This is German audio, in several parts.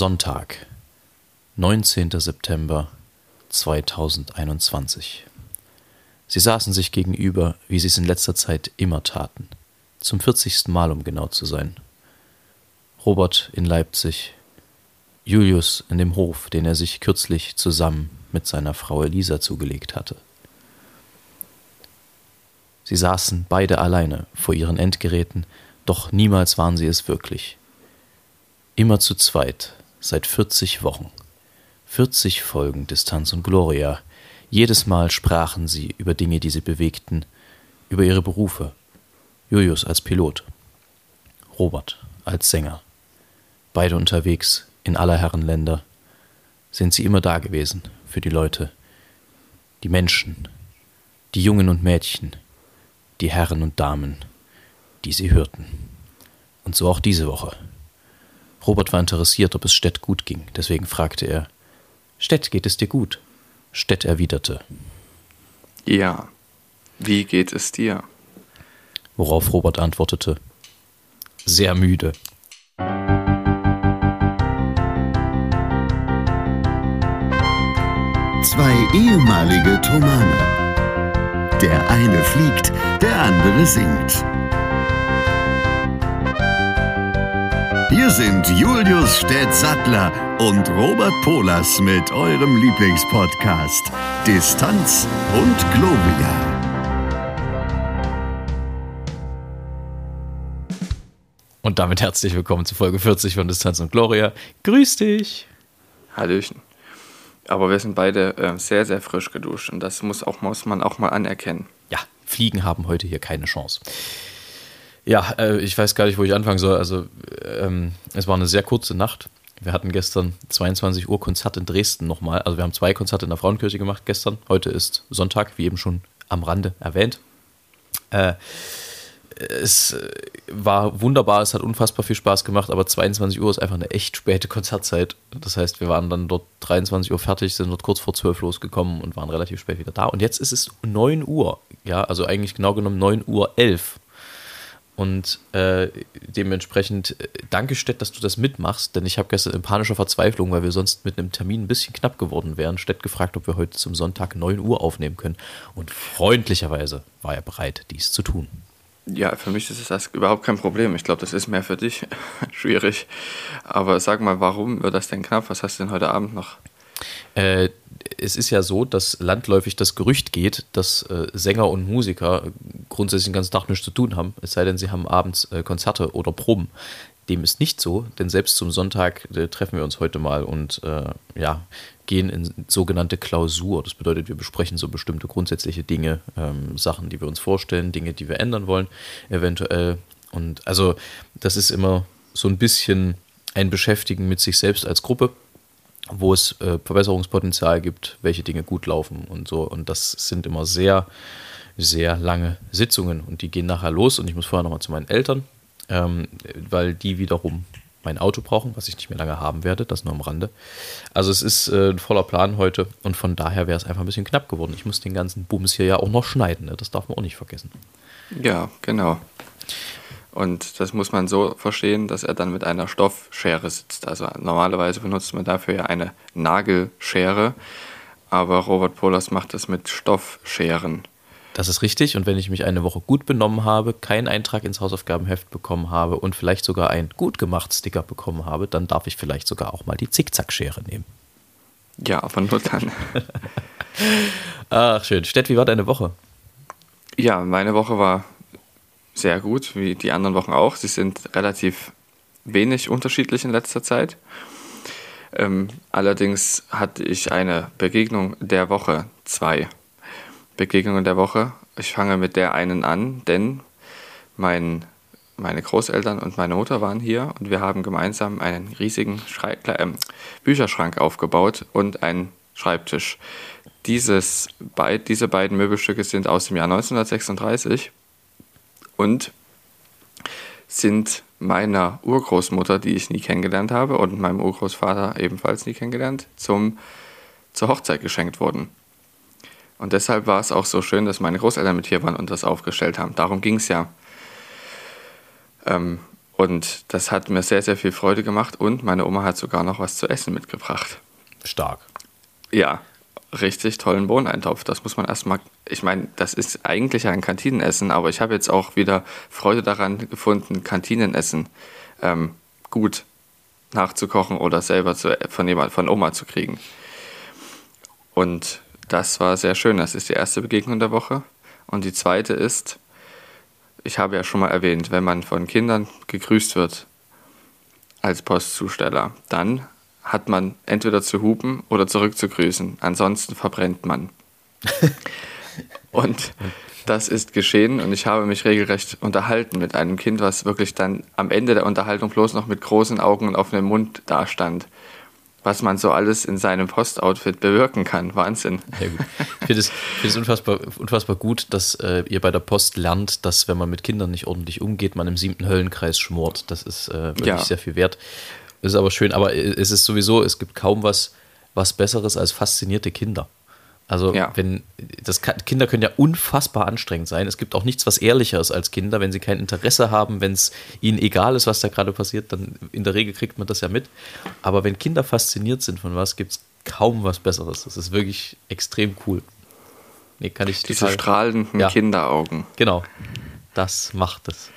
Sonntag, 19. September 2021. Sie saßen sich gegenüber, wie sie es in letzter Zeit immer taten. Zum 40. Mal, um genau zu sein. Robert in Leipzig, Julius in dem Hof, den er sich kürzlich zusammen mit seiner Frau Elisa zugelegt hatte. Sie saßen beide alleine vor ihren Endgeräten, doch niemals waren sie es wirklich. Immer zu zweit, seit 40 Wochen. 40 Folgen Distanz und Gloria. Jedes Mal sprachen sie über Dinge, die sie bewegten, über ihre Berufe. Julius als Pilot, Robert als Sänger. Beide unterwegs in aller Herren Länder. Sind sie immer da gewesen für die Leute, die Menschen, die Jungen und Mädchen, die Herren und Damen, die sie hörten. Und so auch diese Woche. Robert war interessiert, ob es Stett gut ging, deswegen fragte er Stett, geht es dir gut? Stett erwiderte Ja, wie geht es dir? Worauf Robert antwortete Sehr müde. Zwei ehemalige Tomane. Der eine fliegt, der andere singt. Hier sind Julius Städtsattler und Robert Polas mit eurem Lieblingspodcast Distanz und Globia. Und damit herzlich willkommen zu Folge 40 von Distanz und Gloria. Grüß dich! Hallöchen. Aber wir sind beide äh, sehr, sehr frisch geduscht und das muss, auch, muss man auch mal anerkennen. Ja, Fliegen haben heute hier keine Chance. Ja, äh, ich weiß gar nicht, wo ich anfangen soll. Also, ähm, es war eine sehr kurze Nacht. Wir hatten gestern 22 Uhr Konzert in Dresden nochmal. Also, wir haben zwei Konzerte in der Frauenkirche gemacht gestern. Heute ist Sonntag, wie eben schon am Rande erwähnt. Äh, es war wunderbar, es hat unfassbar viel Spaß gemacht, aber 22 Uhr ist einfach eine echt späte Konzertzeit. Das heißt, wir waren dann dort 23 Uhr fertig, sind dort kurz vor 12 losgekommen und waren relativ spät wieder da. Und jetzt ist es 9 Uhr, ja, also eigentlich genau genommen 9 Uhr 11. Und äh, dementsprechend äh, danke, Stett, dass du das mitmachst, denn ich habe gestern in panischer Verzweiflung, weil wir sonst mit einem Termin ein bisschen knapp geworden wären, Stett gefragt, ob wir heute zum Sonntag 9 Uhr aufnehmen können. Und freundlicherweise war er bereit, dies zu tun. Ja, für mich ist das überhaupt kein Problem. Ich glaube, das ist mehr für dich schwierig. Aber sag mal, warum wird das denn knapp? Was hast du denn heute Abend noch? Äh, es ist ja so, dass landläufig das Gerücht geht, dass äh, Sänger und Musiker grundsätzlich den ganzen Tag nichts zu tun haben, es sei denn, sie haben abends äh, Konzerte oder Proben. Dem ist nicht so, denn selbst zum Sonntag äh, treffen wir uns heute mal und äh, ja, gehen in sogenannte Klausur. Das bedeutet, wir besprechen so bestimmte grundsätzliche Dinge, ähm, Sachen, die wir uns vorstellen, Dinge, die wir ändern wollen, eventuell. Und also, das ist immer so ein bisschen ein Beschäftigen mit sich selbst als Gruppe wo es äh, Verbesserungspotenzial gibt, welche Dinge gut laufen und so. Und das sind immer sehr, sehr lange Sitzungen und die gehen nachher los und ich muss vorher nochmal zu meinen Eltern, ähm, weil die wiederum mein Auto brauchen, was ich nicht mehr lange haben werde, das nur am Rande. Also es ist äh, ein voller Plan heute und von daher wäre es einfach ein bisschen knapp geworden. Ich muss den ganzen Bums hier ja auch noch schneiden, ne? das darf man auch nicht vergessen. Ja, genau. Und das muss man so verstehen, dass er dann mit einer Stoffschere sitzt. Also normalerweise benutzt man dafür ja eine Nagelschere, aber Robert Polas macht das mit Stoffscheren. Das ist richtig. Und wenn ich mich eine Woche gut benommen habe, keinen Eintrag ins Hausaufgabenheft bekommen habe und vielleicht sogar ein gut gemacht Sticker bekommen habe, dann darf ich vielleicht sogar auch mal die Zickzackschere nehmen. Ja, aber nur dann. Ach, schön. Stett, wie war deine Woche? Ja, meine Woche war sehr gut, wie die anderen Wochen auch. Sie sind relativ wenig unterschiedlich in letzter Zeit. Ähm, allerdings hatte ich eine Begegnung der Woche, zwei Begegnungen der Woche. Ich fange mit der einen an, denn mein, meine Großeltern und meine Mutter waren hier und wir haben gemeinsam einen riesigen Schrei äh, Bücherschrank aufgebaut und einen Schreibtisch. Dieses, be diese beiden Möbelstücke sind aus dem Jahr 1936 und sind meiner Urgroßmutter, die ich nie kennengelernt habe, und meinem Urgroßvater ebenfalls nie kennengelernt, zum, zur Hochzeit geschenkt worden. Und deshalb war es auch so schön, dass meine Großeltern mit hier waren und das aufgestellt haben. Darum ging es ja. Ähm, Und das hat mir sehr, sehr viel Freude gemacht und meine Oma hat sogar noch was zu essen mitgebracht. Stark. Ja, richtig tollen Bohneneintopf. Das muss man erstmal, ich meine, das ist eigentlich ein Kantinenessen, aber ich habe jetzt auch wieder Freude daran gefunden, Kantinenessen ähm, gut nachzukochen oder selber zu, von, jemand, von Oma zu kriegen. Und das war sehr schön. Das ist die erste Begegnung der Woche. Und die zweite ist, ich habe ja schon mal erwähnt, wenn man von Kindern gegrüßt wird als Postzusteller, dann hat man entweder zu hupen oder zurückzugrüßen. Ansonsten verbrennt man. und das ist geschehen und ich habe mich regelrecht unterhalten mit einem Kind, was wirklich dann am Ende der Unterhaltung bloß noch mit großen Augen und offenem Mund dastand was man so alles in seinem Postoutfit bewirken kann. Wahnsinn. Ja, gut. Ich finde es, find es unfassbar, unfassbar gut, dass äh, ihr bei der Post lernt, dass wenn man mit Kindern nicht ordentlich umgeht, man im siebten Höllenkreis schmort. Das ist äh, wirklich ja. sehr viel wert. Ist aber schön, aber es ist sowieso, es gibt kaum was, was Besseres als faszinierte Kinder. Also ja. wenn das Kinder können ja unfassbar anstrengend sein. Es gibt auch nichts, was ehrlicheres als Kinder, wenn sie kein Interesse haben, wenn es ihnen egal ist, was da gerade passiert, dann in der Regel kriegt man das ja mit. Aber wenn Kinder fasziniert sind von was, gibt es kaum was Besseres. Das ist wirklich extrem cool. Nee, kann ich Diese total, strahlenden ja, Kinderaugen. Genau. Das macht es.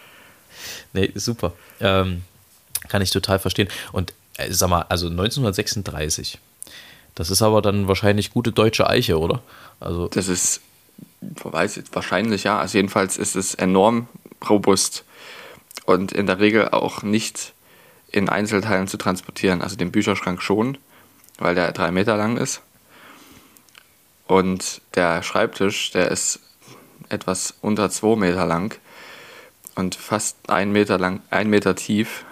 Nee, super. Ähm, kann ich total verstehen. Und äh, sag mal, also 1936 das ist aber dann wahrscheinlich gute deutsche Eiche, oder? Also das ist, weiß ich, wahrscheinlich ja. Also jedenfalls ist es enorm robust und in der Regel auch nicht in Einzelteilen zu transportieren. Also den Bücherschrank schon, weil der drei Meter lang ist. Und der Schreibtisch, der ist etwas unter zwei Meter lang und fast ein Meter lang, ein Meter tief.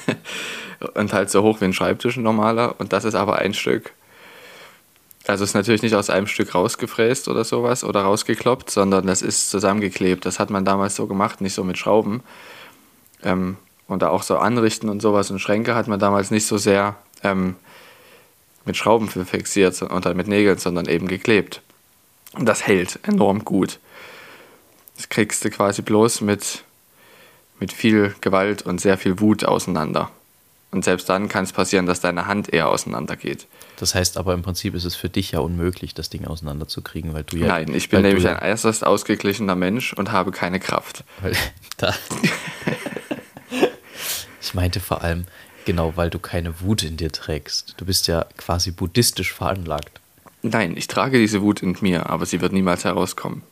und halt so hoch wie ein Schreibtisch normaler. Und das ist aber ein Stück. Also ist natürlich nicht aus einem Stück rausgefräst oder sowas oder rausgekloppt, sondern das ist zusammengeklebt. Das hat man damals so gemacht, nicht so mit Schrauben. Ähm, und da auch so Anrichten und sowas und Schränke hat man damals nicht so sehr ähm, mit Schrauben fixiert und mit Nägeln, sondern eben geklebt. Und das hält enorm gut. Das kriegst du quasi bloß mit, mit viel Gewalt und sehr viel Wut auseinander. Und selbst dann kann es passieren, dass deine Hand eher auseinandergeht. Das heißt aber im Prinzip ist es für dich ja unmöglich, das Ding auseinanderzukriegen, weil du ja. Nein, ich bin nämlich ein äußerst ausgeglichener Mensch und habe keine Kraft. ich meinte vor allem, genau, weil du keine Wut in dir trägst. Du bist ja quasi buddhistisch veranlagt. Nein, ich trage diese Wut in mir, aber sie wird niemals herauskommen.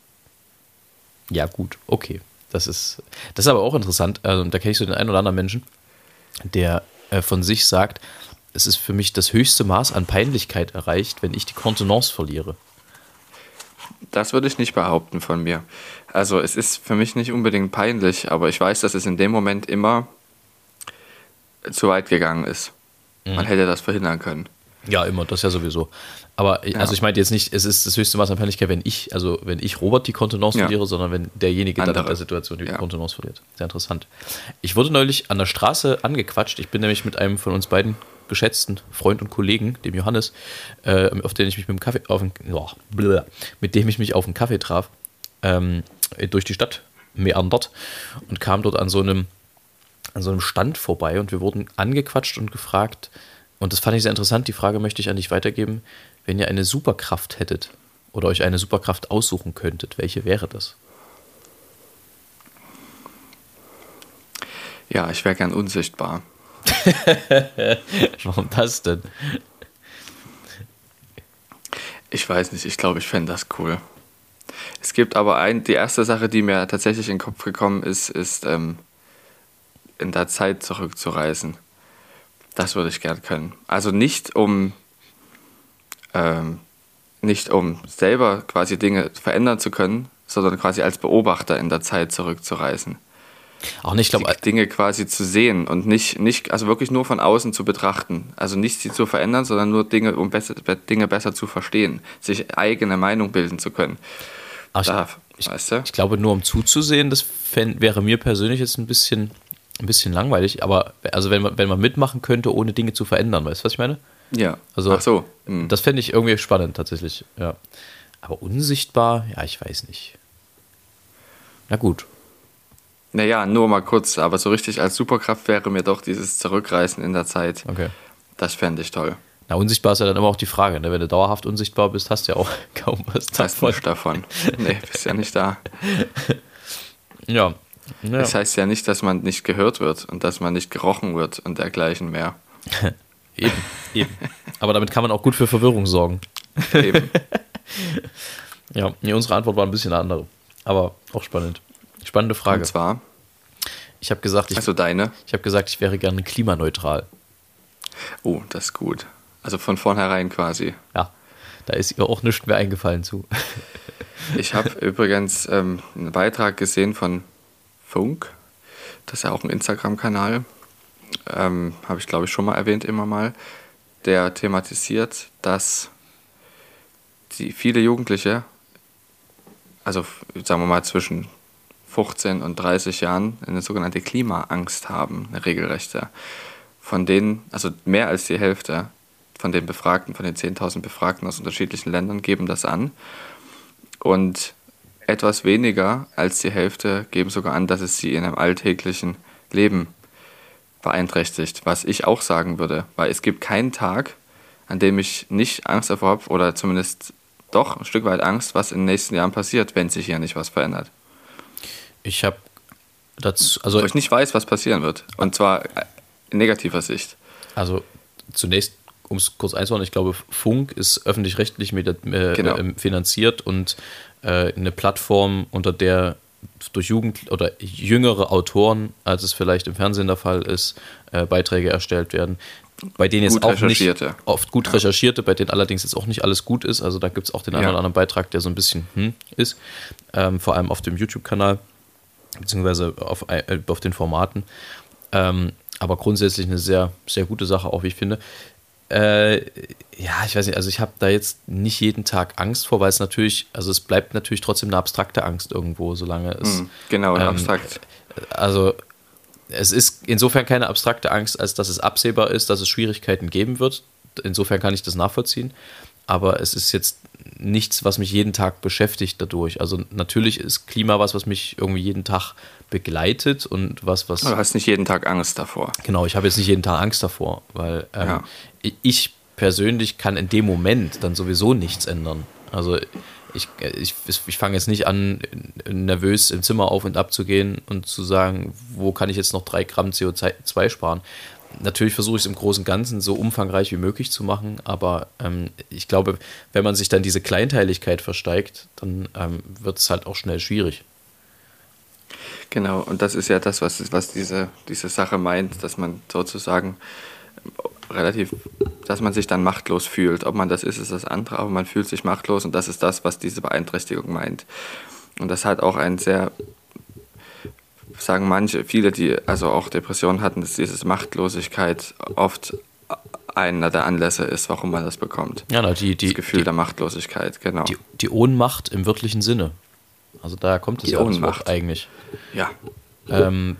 Ja, gut, okay. Das ist, das ist aber auch interessant. Also, da kenne ich so den einen oder anderen Menschen, der äh, von sich sagt, es ist für mich das höchste Maß an Peinlichkeit erreicht, wenn ich die Kontenance verliere. Das würde ich nicht behaupten von mir. Also es ist für mich nicht unbedingt peinlich, aber ich weiß, dass es in dem Moment immer zu weit gegangen ist. Mhm. Man hätte das verhindern können. Ja, immer, das ja sowieso. Aber ja. also ich meinte jetzt nicht, es ist das höchste Maß an Peinlichkeit, wenn ich, also wenn ich Robert die Kontenance ja. verliere, sondern wenn derjenige Andere. dann in der Situation die ja. Kontenance verliert. Sehr interessant. Ich wurde neulich an der Straße angequatscht. Ich bin nämlich mit einem von uns beiden geschätzten Freund und Kollegen, dem Johannes, äh, auf den ich mich mit dem Kaffee auf den, oh, mit dem ich mich auf einen Kaffee traf, ähm, durch die Stadt meandert und kam dort an so einem an so einem Stand vorbei und wir wurden angequatscht und gefragt, und das fand ich sehr interessant, die Frage möchte ich an dich weitergeben, wenn ihr eine Superkraft hättet oder euch eine Superkraft aussuchen könntet, welche wäre das? Ja, ich wäre gern unsichtbar. Warum das denn? Ich weiß nicht, ich glaube, ich fände das cool. Es gibt aber ein, die erste Sache, die mir tatsächlich in den Kopf gekommen ist, ist ähm, in der Zeit zurückzureisen. Das würde ich gern können. Also nicht um ähm, nicht um selber quasi Dinge verändern zu können, sondern quasi als Beobachter in der Zeit zurückzureisen. Auch nicht, glaube Dinge quasi zu sehen und nicht, nicht, also wirklich nur von außen zu betrachten. Also nicht sie zu verändern, sondern nur Dinge, um besser, Dinge besser zu verstehen, sich eigene Meinung bilden zu können. Aber da, ich, weißt du? ich glaube, nur um zuzusehen, das wäre mir persönlich jetzt ein bisschen, ein bisschen langweilig. Aber also wenn man, wenn man mitmachen könnte, ohne Dinge zu verändern, weißt du, was ich meine? Ja. Also, Ach so. Hm. Das fände ich irgendwie spannend, tatsächlich. Ja. Aber unsichtbar, ja, ich weiß nicht. Na gut. Naja, nur mal kurz, aber so richtig als Superkraft wäre mir doch dieses Zurückreisen in der Zeit. Okay. Das fände ich toll. Na, unsichtbar ist ja dann immer auch die Frage. Ne? Wenn du dauerhaft unsichtbar bist, hast du ja auch kaum was Das heißt nicht davon. Nee, bist ja nicht da. Ja. Ja. Das heißt ja nicht, dass man nicht gehört wird und dass man nicht gerochen wird und dergleichen mehr. eben, eben. Aber damit kann man auch gut für Verwirrung sorgen. Eben. Ja, nee, unsere Antwort war ein bisschen eine andere. Aber auch spannend. Spannende Frage. Und zwar, Ich habe gesagt, ich, also deine. ich habe gesagt, ich wäre gerne klimaneutral. Oh, das ist gut. Also von vornherein quasi. Ja, da ist ihr auch nichts mehr eingefallen zu. Ich habe übrigens ähm, einen Beitrag gesehen von Funk. Das ist ja auch ein Instagram-Kanal. Ähm, habe ich, glaube ich, schon mal erwähnt, immer mal. Der thematisiert, dass die viele Jugendliche, also sagen wir mal zwischen 15 und 30 Jahren, eine sogenannte Klimaangst haben, eine regelrechte. Von denen, also mehr als die Hälfte von den Befragten, von den 10.000 Befragten aus unterschiedlichen Ländern geben das an. Und etwas weniger als die Hälfte geben sogar an, dass es sie in einem alltäglichen Leben beeinträchtigt. Was ich auch sagen würde, weil es gibt keinen Tag, an dem ich nicht Angst davor habe oder zumindest doch ein Stück weit Angst, was in den nächsten Jahren passiert, wenn sich hier nicht was verändert. Ich habe dazu, also, Wo ich nicht weiß, was passieren wird. Und zwar in negativer Sicht. also zunächst, um es kurz einzuordnen, ich glaube, Funk ist öffentlich-rechtlich äh, Genau. ähm, finanziert und äh, eine Plattform, unter der durch Jugend oder jüngere Autoren, als es vielleicht im Fernsehen der Fall ist, äh, Beiträge erstellt werden, bei denen jetzt auch nicht oft gut recherchierte, bei denen allerdings jetzt auch nicht alles gut ist. Also da gibt es auch den einen Ja. oder anderen Beitrag, der so ein bisschen hm ist, ähm, vor allem auf dem YouTube-Kanal, beziehungsweise auf, äh, auf den Formaten. Ähm, aber grundsätzlich eine sehr, sehr gute Sache, auch wie ich finde. Äh, ja, ich weiß nicht, also ich habe da jetzt nicht jeden Tag Angst vor, weil es natürlich, also es bleibt natürlich trotzdem eine abstrakte Angst irgendwo, solange es. Hm, genau, ähm, abstrakt. Also es ist insofern keine abstrakte Angst, als dass es absehbar ist, dass es Schwierigkeiten geben wird. Insofern kann ich das nachvollziehen. Aber es ist jetzt nichts, was mich jeden Tag beschäftigt dadurch. Also natürlich ist Klima was, was mich irgendwie jeden Tag begleitet und was, was. Du hast nicht jeden Tag Angst davor. Genau, ich habe jetzt nicht jeden Tag Angst davor, weil ähm, Ja. ich persönlich kann in dem Moment dann sowieso nichts ändern. Also ich, ich, ich fange jetzt nicht an, nervös im Zimmer auf und ab zu gehen und zu sagen, wo kann ich jetzt noch drei Gramm CO2 sparen. Natürlich versuche ich es im Großen und Ganzen so umfangreich wie möglich zu machen, aber ähm, ich glaube, wenn man sich dann diese Kleinteiligkeit versteigt, dann ähm, wird es halt auch schnell schwierig. Genau, und das ist ja das, was, was diese, diese Sache meint, dass man sozusagen relativ, dass man sich dann machtlos fühlt. Ob man das ist, ist das andere, aber man fühlt sich machtlos und das ist das, was diese Beeinträchtigung meint. Und das hat auch ein sehr, sagen manche, viele, die also auch Depressionen hatten, dass diese Machtlosigkeit oft einer der Anlässe ist, warum man das bekommt. Ja, na, die, die, das Gefühl die, der Machtlosigkeit, genau. die, die Ohnmacht im wörtlichen Sinne. Also daher kommt es ja das Ohnmacht. Eigentlich. ja, Ähm,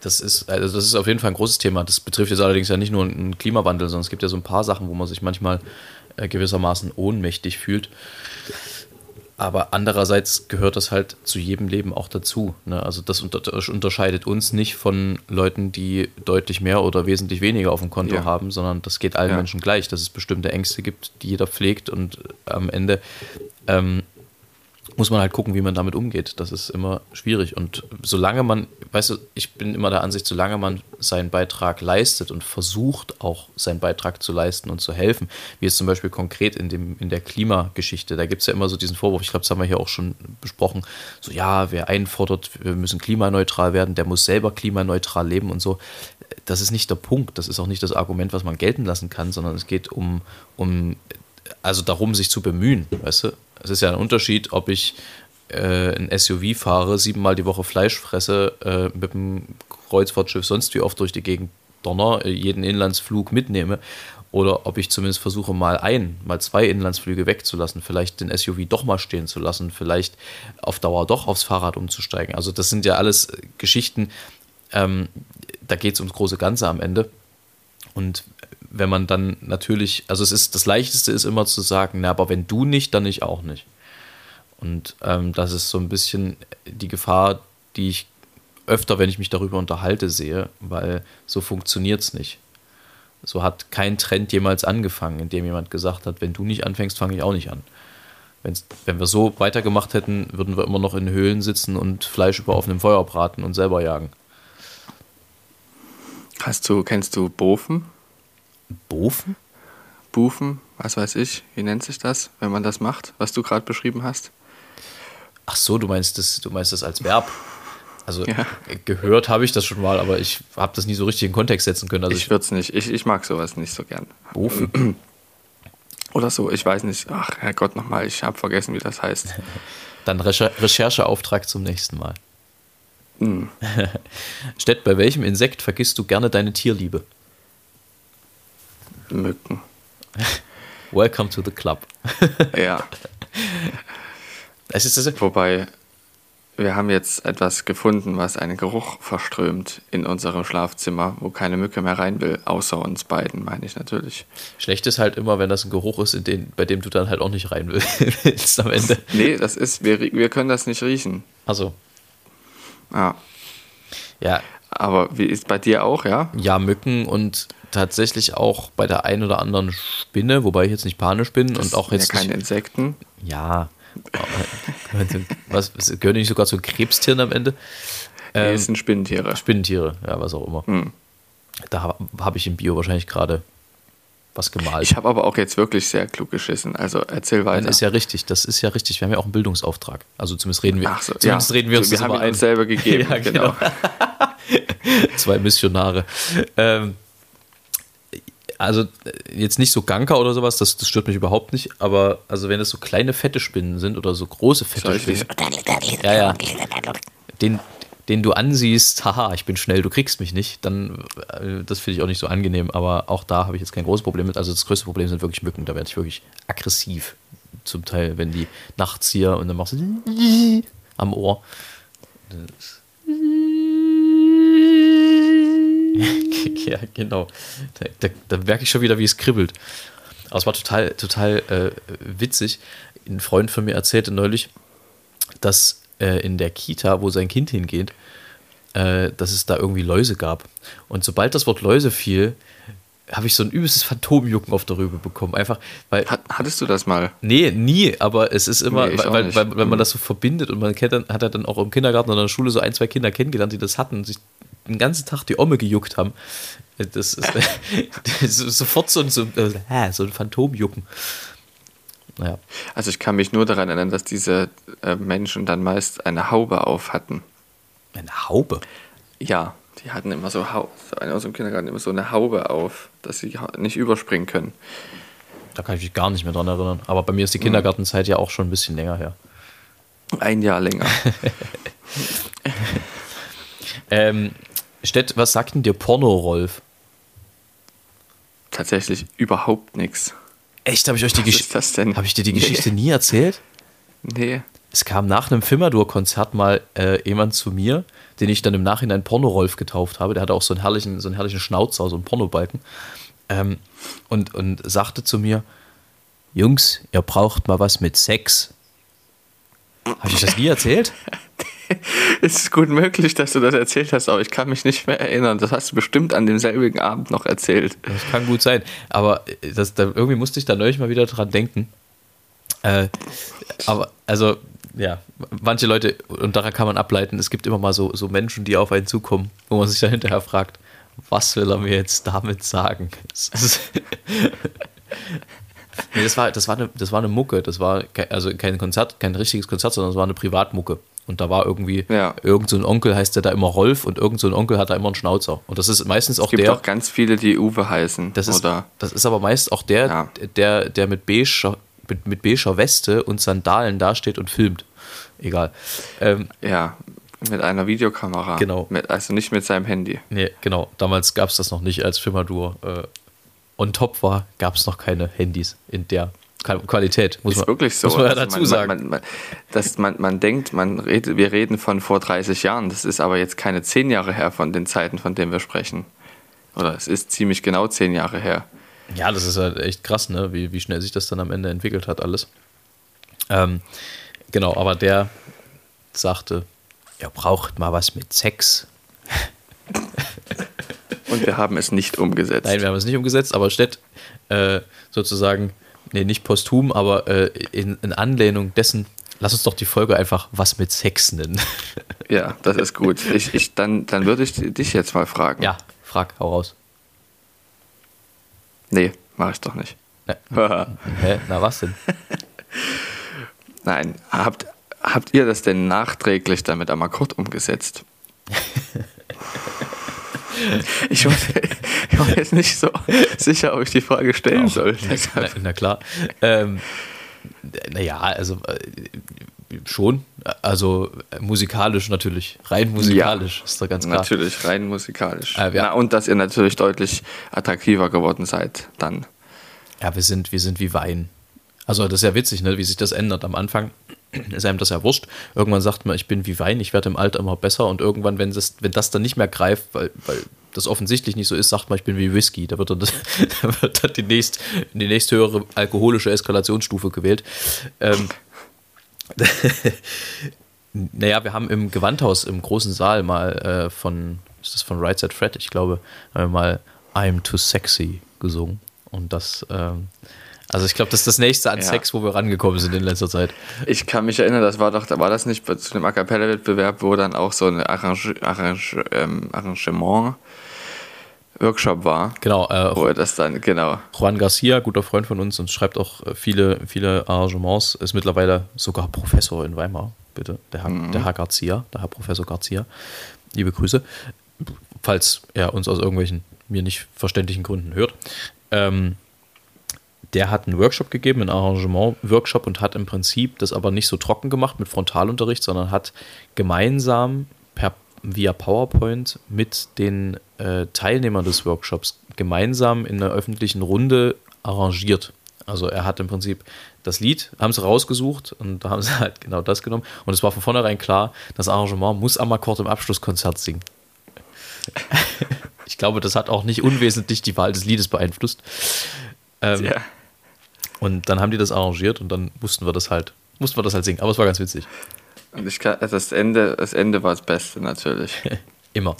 das ist, also das ist auf jeden Fall ein großes Thema. Das betrifft jetzt allerdings ja nicht nur einen Klimawandel, sondern es gibt ja so ein paar Sachen, wo man sich manchmal äh, gewissermaßen ohnmächtig fühlt. Aber andererseits gehört das halt zu jedem Leben auch dazu. Ne? Also das unter unterscheidet uns nicht von Leuten, die deutlich mehr oder wesentlich weniger auf dem Konto Ja. haben, sondern das geht allen Ja. Menschen gleich, dass es bestimmte Ängste gibt, die jeder pflegt und am Ende ähm, muss man halt gucken, wie man damit umgeht. Das ist immer schwierig. Und solange man, weißt du, ich bin immer der Ansicht, solange man seinen Beitrag leistet und versucht auch seinen Beitrag zu leisten und zu helfen, wie jetzt zum Beispiel konkret in, dem, in der Klimageschichte, da gibt es ja immer so diesen Vorwurf, ich glaube, das haben wir hier auch schon besprochen, so ja, wer einfordert, wir müssen klimaneutral werden, der muss selber klimaneutral leben und so. Das ist nicht der Punkt, das ist auch nicht das Argument, was man gelten lassen kann, sondern es geht um, um also darum, sich zu bemühen, weißt du? Es ist ja ein Unterschied, ob ich äh, ein SUV fahre, siebenmal die Woche Fleisch fresse, äh, mit dem Kreuzfahrtschiff sonst wie oft durch die Gegend donner, äh, jeden Inlandsflug mitnehme, oder ob ich zumindest versuche, mal ein, mal zwei Inlandsflüge wegzulassen, vielleicht den SUV doch mal stehen zu lassen, vielleicht auf Dauer doch aufs Fahrrad umzusteigen. Also das sind ja alles Geschichten, ähm, da geht es ums große Ganze am Ende. Und wenn man dann natürlich, also es ist das Leichteste ist immer zu sagen, na, aber wenn du nicht, dann ich auch nicht. Und ähm, das ist so ein bisschen die Gefahr, die ich öfter, wenn ich mich darüber unterhalte, sehe, weil so funktioniert es nicht. So hat kein Trend jemals angefangen, in dem jemand gesagt hat, wenn du nicht anfängst, fange ich auch nicht an. Wenn's, wenn wir so weitergemacht hätten, würden wir immer noch in Höhlen sitzen und Fleisch über offenem Feuer braten und selber jagen. Hast du, kennst du Bofen? Bofen? Bufen, was weiß ich, wie nennt sich das, wenn man das macht, was du gerade beschrieben hast? Ach so, du meinst das, du meinst das als Verb. Also Ja. gehört habe ich das schon mal, aber ich habe das nie so richtig in Kontext setzen können. Also ich ich, würde es nicht, ich, ich mag sowas nicht so gern. Bofen. Oder so, ich weiß nicht. Ach, Herrgott, nochmal, ich habe vergessen, wie das heißt. Dann Recher Rechercheauftrag zum nächsten Mal. Hm. Stett, bei welchem Insekt vergisst du gerne deine Tierliebe? Mücken. Welcome to the club. Ja, Es ist, ist, wobei wir haben jetzt etwas gefunden, was einen Geruch verströmt in unserem Schlafzimmer, wo keine Mücke mehr rein will, außer uns beiden, meine ich natürlich. schlecht ist halt immer, wenn das ein Geruch ist, den, bei dem du dann halt auch nicht rein willst am Ende. Nee, das ist, wir, wir können das nicht riechen. Also, Ja. ja, Aber wie ist bei dir auch, ja? ja, Mücken und tatsächlich auch bei der einen oder anderen Spinne, wobei ich jetzt nicht panisch bin und auch jetzt ja keine Insekten. ja, was, gehören die nicht sogar zu Krebstieren am Ende? Nee, Ähm, es sind Spinnentiere. Spinnentiere, ja, was auch immer. Hm. Da habe hab ich im Bio wahrscheinlich gerade was gemalt. Ich habe aber auch jetzt wirklich sehr klug geschissen. Also erzähl weiter. ist ja richtig, das ist ja richtig. Wir haben ja auch einen Bildungsauftrag. Also zumindest reden wir, Ach so, zumindest ja. reden wir uns wir das haben ein. uns selber gegeben. Ja, genau. Zwei Missionare. Ähm, also jetzt nicht so Ganker oder sowas, das, das stört mich überhaupt nicht, aber also wenn es so kleine fette Spinnen sind oder so große fette Spinnen, ja, ja, den, den du ansiehst, haha, ich bin schnell, du kriegst mich nicht, dann, äh, das finde ich auch nicht so angenehm, aber auch da habe ich jetzt kein großes Problem mit. Also das größte Problem sind wirklich Mücken, da werde ich wirklich aggressiv. Zum Teil, wenn die nachts hier und dann machst du am Ohr. ja, genau. Da, da, da merke ich schon wieder, wie es kribbelt. Aber es war total, total äh, witzig. Ein Freund von mir erzählte neulich, dass äh, in der Kita, wo sein Kind hingeht, äh, dass es da irgendwie Läuse gab. Und sobald das Wort Läuse fiel, habe ich so ein übelstes Phantomjucken auf der Rübe bekommen. Einfach, weil. Hat, hattest du das mal? Nee, nie, aber es ist immer, Nee, weil, weil, weil man Mhm. das so verbindet und man kennt dann, hat er dann auch im Kindergarten oder in der Schule so ein, zwei Kinder kennengelernt, die das hatten und sich den ganzen Tag die Omme gejuckt haben. Das ist, das ist sofort so ein, so, äh, so ein Phantomjucken. Naja. Also ich kann mich nur daran erinnern, dass diese äh, Menschen dann meist eine Haube auf hatten. Eine Haube. Ja, die hatten immer so, Hau einer aus dem Kindergarten immer so eine Haube auf, dass sie nicht überspringen können. Da kann ich mich gar nicht mehr dran erinnern. Aber bei mir ist die Kindergartenzeit ja auch schon ein bisschen länger her. Ein Jahr länger. Ähm, Stett, was sagt denn dir Porno-Rolf? Tatsächlich überhaupt nichts. Echt, habe ich euch die Was ist Geschichte. das denn? Habe ich dir die Geschichte nie erzählt? Nee. Es kam nach einem Fimadur-Konzert mal äh, jemand zu mir, den ich dann im Nachhinein Porno-Rolf getauft habe. Der hatte auch so einen herrlichen, so einen herrlichen Schnauzer, so einen Pornobalken. Ähm, und, und sagte zu mir: Jungs, ihr braucht mal was mit Sex. Habe ich das nie erzählt? Es ist gut möglich, dass du das erzählt hast, aber ich kann mich nicht mehr erinnern. Das hast du bestimmt an demselbigen Abend noch erzählt. Das kann gut sein. Aber äh, das, da, irgendwie musste ich da neulich mal wieder dran denken. Äh, aber, also, ja, manche Leute, und daran kann man ableiten, es gibt immer mal so, so Menschen, die auf einen zukommen, wo man sich dann hinterher fragt, was will er mir jetzt damit sagen? Nee, das war, das, war eine, das war eine Mucke, das war kein, also kein Konzert, kein richtiges Konzert, sondern es war eine Privatmucke. Und da war irgendwie, Ja. irgend so ein Onkel heißt der da immer Rolf und irgend so ein Onkel hat da immer einen Schnauzer. Und das ist meistens auch Es gibt der. auch ganz viele, die Uwe heißen. Das ist, oder das ist aber meist auch der, Ja. der, der mit beiger, mit, mit beiger Weste und Sandalen dasteht und filmt. Egal. Ähm, ja, mit einer Videokamera. Genau. Mit, also nicht mit seinem Handy. nee, genau. Damals gab es das noch nicht, als Firmadur äh, on top war, gab es noch keine Handys in der Qualität. Muss ist man, wirklich so. Muss man ja Also dazu man, sagen. Man, man, dass man, man denkt, man redet, wir reden von vor 30 Jahren. Das ist aber jetzt keine 10 Jahre her von den Zeiten, von denen wir sprechen. Oder es ist ziemlich genau 10 Jahre her. Ja, das ist halt echt krass, ne? wie, wie schnell sich das dann am Ende entwickelt hat, alles. Ähm, genau, aber der sagte, Ihr braucht mal was mit Sex. Und wir haben es nicht umgesetzt. Nein, wir haben es nicht umgesetzt, aber statt äh, sozusagen, nee, nicht posthum, aber äh, in, in Anlehnung dessen, lass uns doch die Folge einfach was mit Sex nennen. Ja, das ist gut. Ich, ich, dann, dann würde ich dich jetzt mal fragen. ja, frag, hau raus. Nee, mache ich doch nicht. Hä? Na, was denn? Nein, habt, habt ihr das denn nachträglich dann mit Amakurt umgesetzt? ich, war, jetzt nicht so sicher, ob ich die Frage stellen soll. Na, na klar. Ähm, naja, also äh, schon. Also äh, musikalisch natürlich. Rein musikalisch, ist doch ganz klar. Natürlich, rein musikalisch. Äh, ja. Na, und dass ihr natürlich deutlich attraktiver geworden seid dann. Ja, wir sind, wir sind wie Wein. Also das ist ja witzig, ne, wie sich das ändert. Am Anfang ist einem das ja wurscht. Irgendwann sagt man, ich bin wie Wein, ich werde im Alter immer besser. Und irgendwann, wenn das, wenn das dann nicht mehr greift, weil, weil das offensichtlich nicht so ist, sagt man, ich bin wie Whisky. Da wird dann, das, da wird dann die, nächst, die nächsthöhere alkoholische Eskalationsstufe gewählt. Ähm, naja, wir haben im Gewandhaus im großen Saal mal äh, von, ist das von Right Said Fred, ich glaube, haben wir mal I'm Too Sexy gesungen. Und das, ähm, also ich glaube, das ist das nächste an Ja. Sex, wo wir rangekommen sind in letzter Zeit. Ich kann mich erinnern, das war doch, da war das nicht zu dem A Cappella-Wettbewerb, wo dann auch so ein Arrange, Arrange, ähm, Arrangement Workshop war, Genau, äh, wo er das dann, genau. Juan Garcia, guter Freund von uns und schreibt auch äh, viele, viele Arrangements, ist mittlerweile sogar Professor in Weimar, bitte. Der Herr, der Herr Garcia, der Herr Professor Garcia. Liebe Grüße. Falls er uns aus irgendwelchen mir nicht verständlichen Gründen hört. Ähm, der hat einen Workshop gegeben, einen Arrangement-Workshop und hat im Prinzip das aber nicht so trocken gemacht mit Frontalunterricht, sondern hat gemeinsam per, via PowerPoint mit den äh, Teilnehmern des Workshops gemeinsam in einer öffentlichen Runde arrangiert. Also er hat im Prinzip das Lied, haben sie rausgesucht und da haben sie halt genau das genommen. Und es war von vornherein klar, das Arrangement muss Amakord im Abschlusskonzert singen. ich glaube, das hat auch nicht unwesentlich die Wahl des Liedes beeinflusst. Ähm, Ja. Und dann haben die das arrangiert und dann mussten wir das halt, mussten wir das halt singen. Aber es war ganz witzig. Und ich kann, das Ende, das Ende war das Beste natürlich. Immer.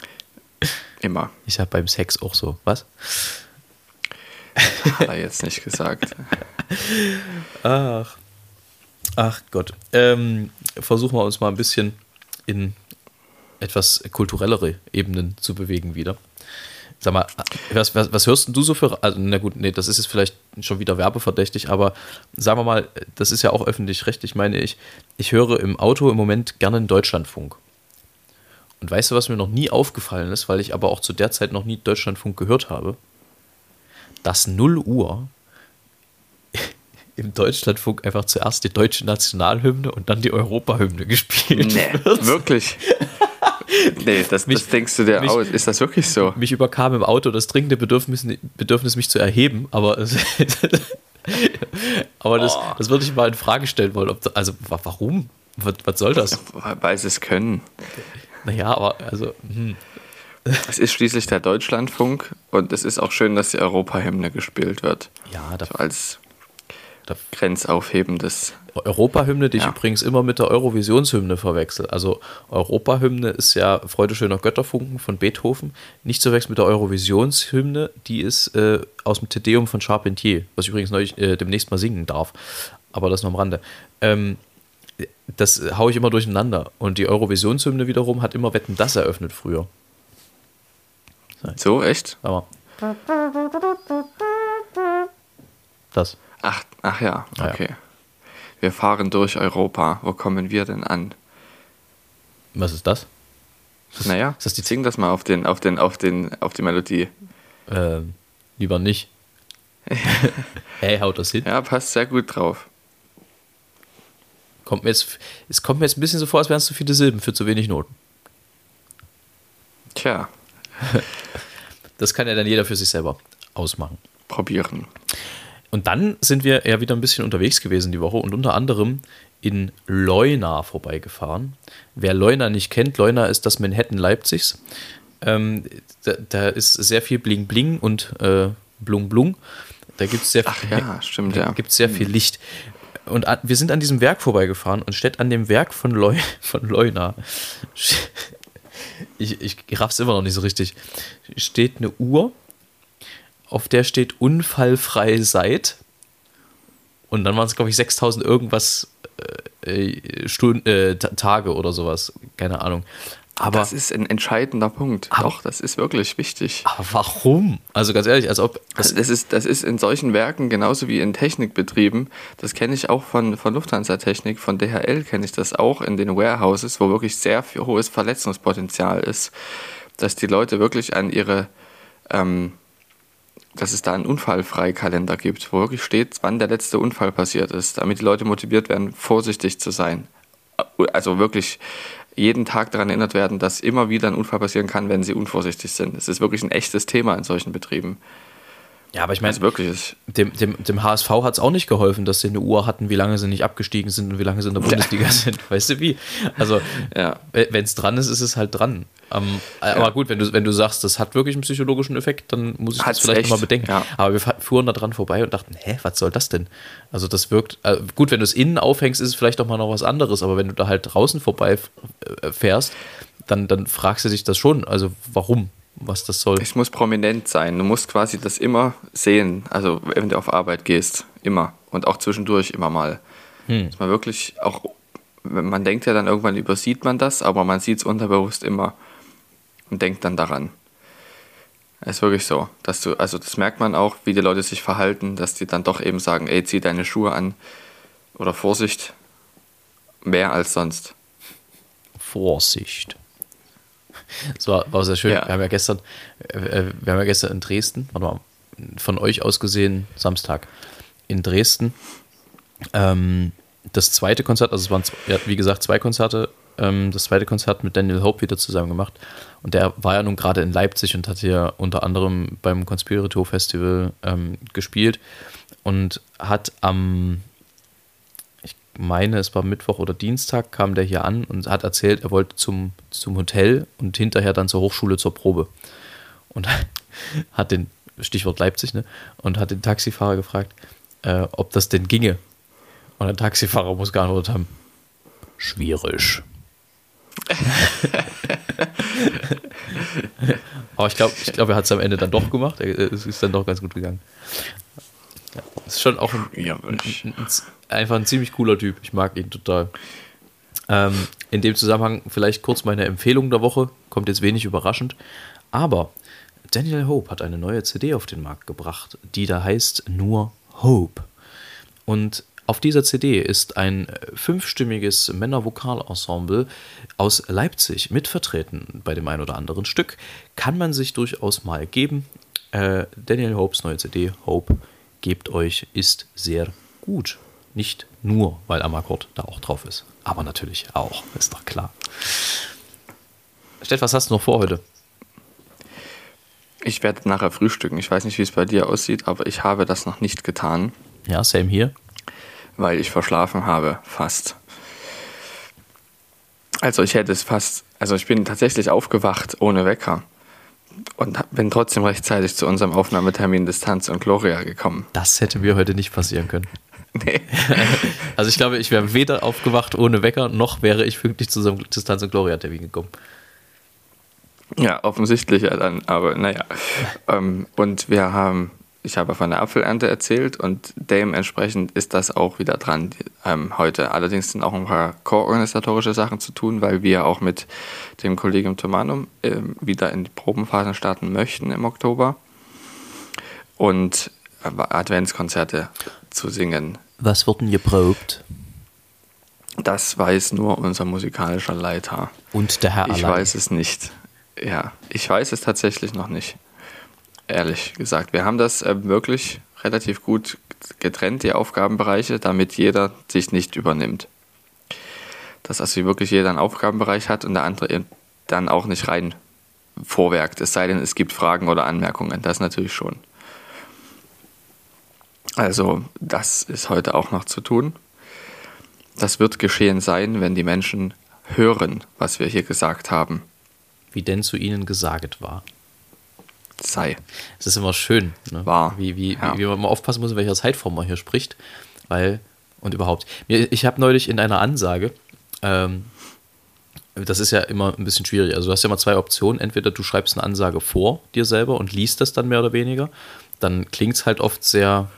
Immer. Ich habe beim Sex auch so. Was? Hat er jetzt nicht gesagt. Ach. Ach Gott. Ähm, versuchen wir uns mal ein bisschen in etwas kulturellere Ebenen zu bewegen wieder. Sag mal, was, was, was hörst du so für. Also, na gut, nee, das ist jetzt vielleicht schon wieder werbeverdächtig, aber sagen wir mal, das ist ja auch öffentlich-rechtlich, meine ich. Ich höre im Auto im Moment gerne einen Deutschlandfunk. Und weißt du, was mir noch nie aufgefallen ist, weil ich aber auch zu der Zeit noch nie Deutschlandfunk gehört habe? Dass 0 Uhr im Deutschlandfunk einfach zuerst die deutsche Nationalhymne und dann die Europahymne gespielt Nee, wird. wirklich? Nee, das, Mich- das denkst du dir mich- aus. Ist das wirklich so? Mich überkam im Auto das dringende Bedürfnis, Bedürfnis mich zu erheben, aber, aber das, Oh. das würde ich mal in Frage stellen wollen. Ob, also, wa- warum? Was, was soll das? Weil sie es können. Naja, aber also, hm, Es ist schließlich der Deutschlandfunk und es ist auch schön, dass die Europahymne gespielt wird. ja, da, So als grenzaufhebendes. Europahymne, die ich Ja. übrigens immer mit der Eurovisionshymne verwechsel. Also Europahymne ist ja Freude schöner Götterfunken von Beethoven. Nicht zu wechseln mit der Eurovisionshymne, die ist äh, aus dem Tedeum von Charpentier, was ich übrigens neulich, äh, demnächst mal singen darf. Aber das nur am Rande. Ähm, das haue ich immer durcheinander. Und die Eurovisionshymne wiederum hat immer Wetten das eröffnet früher. So, echt? Aber das. Ach, ach ja, Ah ja. okay. Wir fahren durch Europa. Wo kommen wir denn an? Was ist das? Naja, ist das die- sing das mal auf, den, auf, den, auf, den, auf die Melodie. Ähm, lieber nicht. hey, haut das hin? Ja, passt sehr gut drauf. Kommt mir jetzt, es kommt mir jetzt ein bisschen so vor, als wären es zu viele Silben für zu wenig Noten. Tja, Das kann ja dann jeder für sich selber ausmachen. probieren. Und dann sind wir ja wieder ein bisschen unterwegs gewesen die Woche und unter anderem in Leuna vorbeigefahren. Wer Leuna nicht kennt, Leuna ist das Manhattan Leipzigs. Ähm, da, da ist sehr viel Bling Bling und äh, Blung Blung. Da gibt es sehr, Ach ja, stimmt, ja. gibt's sehr viel Licht. und an, wir sind an diesem Werk vorbeigefahren und steht an dem Werk von, Leu, von Leuna, ich, ich raff's immer noch nicht so richtig, steht eine Uhr, auf der steht unfallfrei seit. Und dann waren es, glaube ich, 6000 irgendwas äh, Stunden, äh, Tage oder sowas. Keine Ahnung. Aber das ist ein entscheidender Punkt. Aber, Doch, das ist wirklich wichtig. Aber warum? Also ganz ehrlich, als ob. Das, das, ist, das ist in solchen Werken genauso wie in Technikbetrieben. Das kenne ich auch von, von Lufthansa-Technik, von DHL kenne ich das auch in den Warehouses, wo wirklich sehr hohes Verletzungspotenzial ist. Dass die Leute wirklich an ihre. Ähm, dass es da einen Unfallfreikalender gibt, wo wirklich steht, wann der letzte Unfall passiert ist, damit die Leute motiviert werden, vorsichtig zu sein. Also wirklich jeden Tag daran erinnert werden, dass immer wieder ein Unfall passieren kann, wenn sie unvorsichtig sind. Es ist wirklich ein echtes Thema in solchen Betrieben. Ja, aber ich meine, wirklich dem, dem, dem HSV hat es auch nicht geholfen, dass sie eine Uhr hatten, wie lange sie nicht abgestiegen sind und wie lange sie in der Bundesliga ja. sind. Weißt du wie? Also, ja. wenn es dran ist, ist es halt dran. Um, ja. Aber gut, wenn du, wenn du sagst, das hat wirklich einen psychologischen Effekt, dann muss ich Hat's das vielleicht nochmal bedenken. Aber wir fuhren da dran vorbei und dachten, hä, was soll das denn? Also, das wirkt, äh, gut, wenn du es innen aufhängst, ist es vielleicht doch mal noch was anderes, aber wenn du da halt draußen vorbei äh, fährst, dann, dann fragst du dich das schon. Also, warum? Was das soll. Es muss prominent sein. Du musst quasi das immer sehen. Also wenn du auf Arbeit gehst, immer. Und auch zwischendurch immer mal. Hm. Dass man wirklich auch, man denkt ja dann irgendwann übersieht man das, aber man sieht es unterbewusst immer und denkt dann daran. Es ist wirklich so, dass du, also das merkt man auch, wie die Leute sich verhalten, dass die dann doch eben sagen, ey, zieh deine Schuhe an oder Vorsicht, mehr als sonst. Vorsicht. Das war, war sehr schön. Ja. Wir haben ja gestern, äh, wir haben ja gestern in Dresden, warte mal, von euch aus gesehen Samstag in Dresden ähm, das zweite Konzert, also es waren ja, wie gesagt zwei Konzerte, ähm, das zweite Konzert mit Daniel Hope wieder zusammen gemacht und der war ja nun gerade in Leipzig und hat hier unter anderem beim Conspirator Festival ähm, gespielt und hat am meine, es war Mittwoch oder Dienstag, kam der hier an und hat erzählt, er wollte zum, zum Hotel und hinterher dann zur Hochschule zur Probe. Und hat den, Stichwort Leipzig, ne? Und hat den Taxifahrer gefragt, äh, ob das denn ginge. Und der Taxifahrer muss geantwortet haben, schwierig. Aber ich glaube, ich glaub, er hat es am Ende dann doch gemacht. Es ist dann doch ganz gut gegangen. Ja, ist schon auch ein, ja, ein, ein, einfach ein ziemlich cooler Typ. Ich mag ihn total. Ähm, in dem Zusammenhang vielleicht kurz meine Empfehlung der Woche. Kommt jetzt wenig überraschend. Aber Daniel Hope hat eine neue CD auf den Markt gebracht, die da heißt nur Hope. Und auf dieser CD ist ein fünfstimmiges Männervokalensemble aus Leipzig mitvertreten bei dem ein oder anderen Stück. Kann man sich durchaus mal geben. Äh, Daniel Hopes neue CD, Hope, gebt euch, ist sehr gut. Nicht nur, weil Amakord da auch drauf ist, aber natürlich auch, ist doch klar. Steff, was hast du noch vor heute? Ich werde nachher frühstücken. Ich weiß nicht, wie es bei dir aussieht, aber ich habe das noch nicht getan. Ja, same hier. Weil ich verschlafen habe, fast. Also ich hätte es fast, also ich bin tatsächlich aufgewacht ohne Wecker und bin trotzdem rechtzeitig zu unserem Aufnahmetermin Distanz und Gloria gekommen. Das hätte mir heute nicht passieren können. Nee. also ich glaube, ich wäre weder aufgewacht ohne Wecker, noch wäre ich pünktlich zu unserem Distanz und Gloria-Termin gekommen. Ja, offensichtlich ja dann, aber naja. ähm, und wir haben ich habe von der Apfelernte erzählt und dementsprechend ist das auch wieder dran ähm, heute. Allerdings sind auch ein paar koorganisatorische Sachen zu tun, weil wir auch mit dem Kollegium Tomanum äh, wieder in die Probenphasen starten möchten im Oktober und äh, Adventskonzerte zu singen. Was wurden geprobt? Das weiß nur unser musikalischer Leiter. Und der Herr Ich allein. weiß es nicht. Ja, ich weiß es tatsächlich noch nicht ehrlich gesagt. Wir haben das äh, wirklich relativ gut getrennt, die Aufgabenbereiche, damit jeder sich nicht übernimmt. Dass also wirklich jeder einen Aufgabenbereich hat und der andere dann auch nicht rein vorwerkt, es sei denn, es gibt Fragen oder Anmerkungen. Das natürlich schon. Also, das ist heute auch noch zu tun. Das wird geschehen sein, wenn die Menschen hören, was wir hier gesagt haben. Wie denn zu ihnen gesagt war sei. Es ist immer schön, ne? War. Wie, wie, ja. wie, wie man mal aufpassen muss, in welcher Zeitform man hier spricht, weil und überhaupt. Ich habe neulich in einer Ansage, ähm, das ist ja immer ein bisschen schwierig. Also du hast ja immer zwei Optionen. Entweder du schreibst eine Ansage vor dir selber und liest das dann mehr oder weniger. Dann klingt es halt oft sehr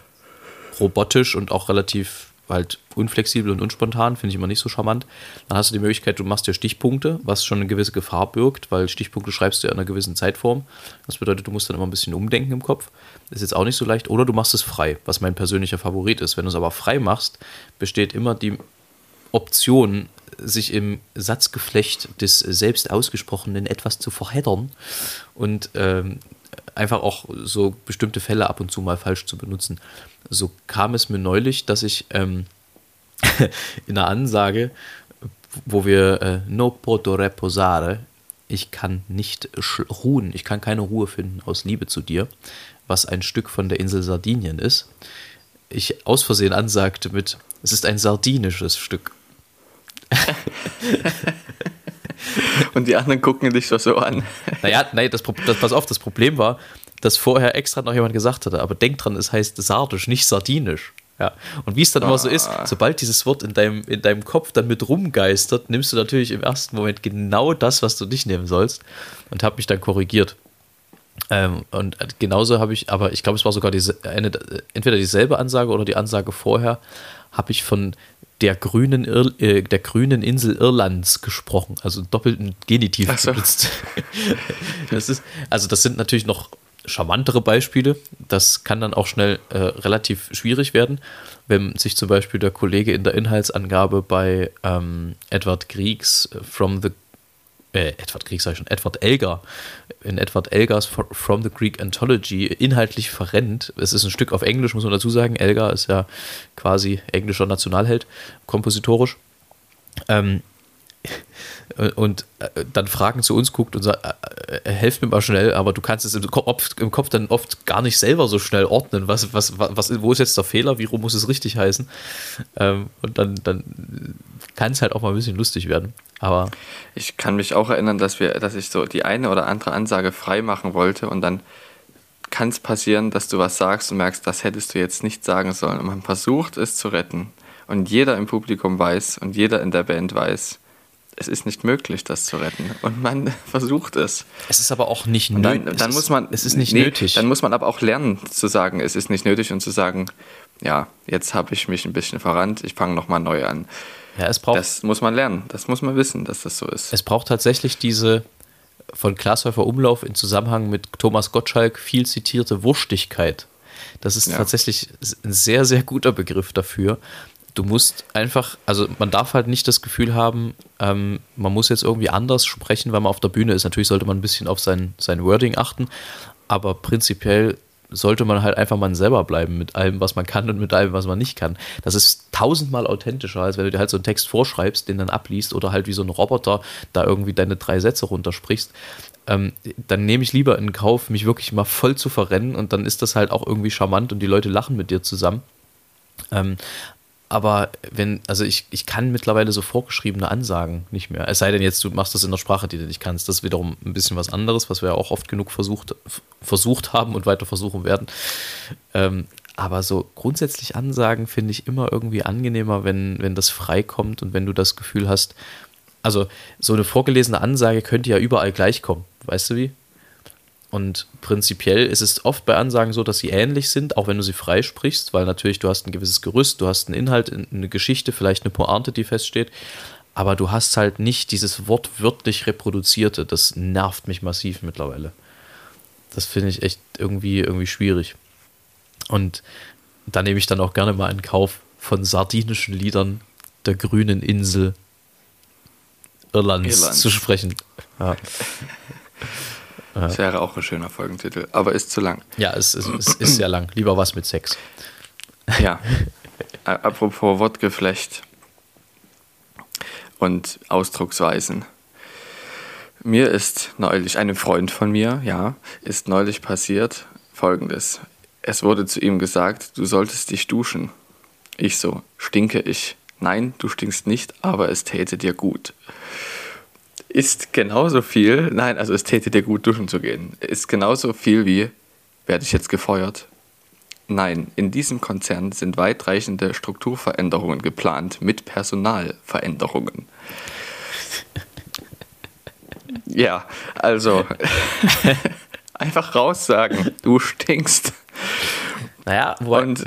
robotisch und auch relativ halt unflexibel und unspontan, finde ich immer nicht so charmant. Dann hast du die Möglichkeit, du machst dir Stichpunkte, was schon eine gewisse Gefahr birgt, weil Stichpunkte schreibst du ja in einer gewissen Zeitform. Das bedeutet, du musst dann immer ein bisschen umdenken im Kopf. Ist jetzt auch nicht so leicht. Oder du machst es frei, was mein persönlicher Favorit ist. Wenn du es aber frei machst, besteht immer die Option, sich im Satzgeflecht des selbst ausgesprochenen etwas zu verheddern und ähm, einfach auch so bestimmte Fälle ab und zu mal falsch zu benutzen. So kam es mir neulich, dass ich ähm, in einer Ansage, wo wir äh, no poto reposare, ich kann nicht ruhen, ich kann keine Ruhe finden aus Liebe zu dir, was ein Stück von der Insel Sardinien ist, ich aus Versehen ansagte mit, es ist ein sardinisches Stück. Und die anderen gucken dich doch so an. Naja, nein, das, das, pass auf, das Problem war, dass vorher extra noch jemand gesagt hatte, aber denk dran, es heißt sardisch, nicht sardinisch. Ja. Und wie es dann ah. immer so ist, ah. sobald dieses Wort in deinem, in deinem Kopf dann mit rumgeistert, nimmst du natürlich im ersten Moment genau das, was du nicht nehmen sollst und habe mich dann korrigiert. Ähm, und genauso habe ich, aber ich glaube, es war sogar diese, eine, entweder dieselbe Ansage oder die Ansage vorher, habe ich von der grünen, Ir äh, der grünen Insel Irlands gesprochen, also doppelten Genitiv so. benutzt. das ist, also das sind natürlich noch charmantere Beispiele. Das kann dann auch schnell äh, relativ schwierig werden, wenn sich zum Beispiel der Kollege in der Inhaltsangabe bei ähm, Edward Griegs äh, From the äh, Edward Grieg sag ich schon, Edward Elgar, in Edward Elgars From the Greek Anthology inhaltlich verrennt. Es ist ein Stück auf Englisch, muss man dazu sagen. Elgar ist ja quasi englischer Nationalheld, kompositorisch. Ähm, und äh, dann Fragen zu uns guckt und sagt, äh, äh, helft mir mal schnell, aber du kannst es im Kopf, im Kopf, dann oft gar nicht selber so schnell ordnen, was, was, was, wo ist jetzt der Fehler, wie rum muss es richtig heißen. Ähm, und dann, dann kann es halt auch mal ein bisschen lustig werden. Aber ich kann mich auch erinnern, dass wir, dass ich so die eine oder andere Ansage frei machen wollte und dann kann es passieren, dass du was sagst und merkst, das hättest du jetzt nicht sagen sollen. Und man versucht es zu retten. Und jeder im Publikum weiß und jeder in der Band weiß, es ist nicht möglich, das zu retten. Und man versucht es. Es ist aber auch nicht nötig. Dann, dann muss man, es ist nicht nee, nötig. Dann muss man aber auch lernen zu sagen, es ist nicht nötig und zu sagen, ja, jetzt habe ich mich ein bisschen verrannt, ich fange nochmal neu an. Ja, es braucht, das muss man lernen, das muss man wissen, dass das so ist. Es braucht tatsächlich diese von Glashäufer Umlauf in Zusammenhang mit Thomas Gottschalk viel zitierte Wurstigkeit. Das ist ja. tatsächlich ein sehr, sehr guter Begriff dafür. Du musst einfach, also man darf halt nicht das Gefühl haben, ähm, man muss jetzt irgendwie anders sprechen, weil man auf der Bühne ist. Natürlich sollte man ein bisschen auf sein, sein Wording achten, aber prinzipiell sollte man halt einfach mal selber bleiben mit allem, was man kann und mit allem, was man nicht kann. Das ist tausendmal authentischer, als wenn du dir halt so einen Text vorschreibst, den dann abliest oder halt wie so ein Roboter da irgendwie deine drei Sätze runtersprichst. Ähm, dann nehme ich lieber in Kauf, mich wirklich mal voll zu verrennen und dann ist das halt auch irgendwie charmant und die Leute lachen mit dir zusammen. Ähm, aber wenn, also ich, ich kann mittlerweile so vorgeschriebene Ansagen nicht mehr. Es sei denn jetzt, du machst das in der Sprache, die du nicht kannst. Das ist wiederum ein bisschen was anderes, was wir ja auch oft genug versucht, versucht haben und weiter versuchen werden. Ähm, aber so grundsätzlich Ansagen finde ich immer irgendwie angenehmer, wenn, wenn das frei kommt und wenn du das Gefühl hast, also so eine vorgelesene Ansage könnte ja überall gleich kommen. Weißt du wie? Und prinzipiell ist es oft bei Ansagen so, dass sie ähnlich sind, auch wenn du sie freisprichst, weil natürlich du hast ein gewisses Gerüst, du hast einen Inhalt, eine Geschichte, vielleicht eine Pointe, die feststeht, aber du hast halt nicht dieses wortwörtlich reproduzierte. Das nervt mich massiv mittlerweile. Das finde ich echt irgendwie, irgendwie schwierig. Und da nehme ich dann auch gerne mal in Kauf von sardinischen Liedern der grünen Insel Irlands Irland. zu sprechen. Ja. Das wäre auch ein schöner Folgentitel, aber ist zu lang. Ja, es, es, es ist sehr lang. Lieber was mit Sex. Ja. Apropos Wortgeflecht und Ausdrucksweisen. Mir ist neulich, einem Freund von mir, ja, ist neulich passiert folgendes. Es wurde zu ihm gesagt, du solltest dich duschen. Ich so, stinke ich? Nein, du stinkst nicht, aber es täte dir gut ist genauso viel, nein, also es täte dir gut, duschen zu gehen, ist genauso viel wie, werde ich jetzt gefeuert? Nein, in diesem Konzern sind weitreichende Strukturveränderungen geplant mit Personalveränderungen. ja, also einfach raussagen, du stinkst. Naja, Und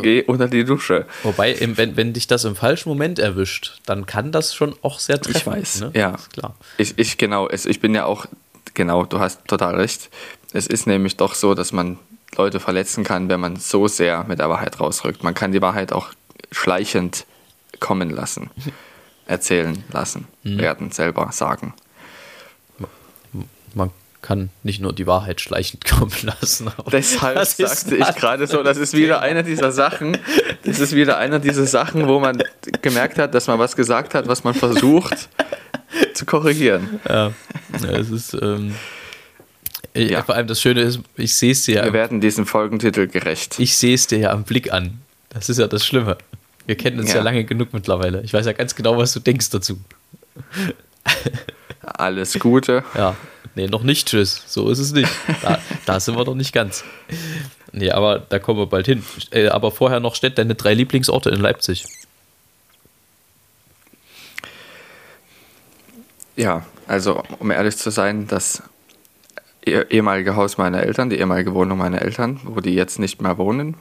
geh unter die Dusche. wobei wenn, wenn dich das im falschen Moment erwischt, dann kann das schon auch sehr treffen. Ich weiß, ne? ja. Ist klar. Ich, ich genau, es, ich bin ja auch, genau, du hast total recht. Es ist nämlich doch so, dass man Leute verletzen kann, wenn man so sehr mit der Wahrheit rausrückt. Man kann die Wahrheit auch schleichend kommen lassen, erzählen lassen, Mhm. werden, selber sagen. Man kann nicht nur die Wahrheit schleichend kommen lassen. Deshalb sagte ich gerade so, das ist wieder eine dieser Sachen, das ist wieder einer dieser Sachen, wo man gemerkt hat, dass man was gesagt hat, was man versucht zu korrigieren. Ja, es ist. Ähm, Ja. Vor allem das Schöne ist, ich sehe es dir, Wir ja, werden diesem Folgentitel gerecht. ich sehe es dir ja am Blick an. Das ist ja das Schlimme. Wir kennen uns ja. Ja. lange genug mittlerweile. Ich weiß ja ganz genau, was du denkst dazu. Alles Gute. Ja, nee, noch nicht, tschüss. So ist es nicht. Da, da sind wir noch nicht ganz. Nee, aber da kommen wir bald hin. Äh, aber vorher noch steht deine drei Lieblingsorte in Leipzig. Ja, also um ehrlich zu sein, das eh- ehemalige Haus meiner Eltern, die ehemalige Wohnung meiner Eltern, wo die jetzt nicht mehr wohnen,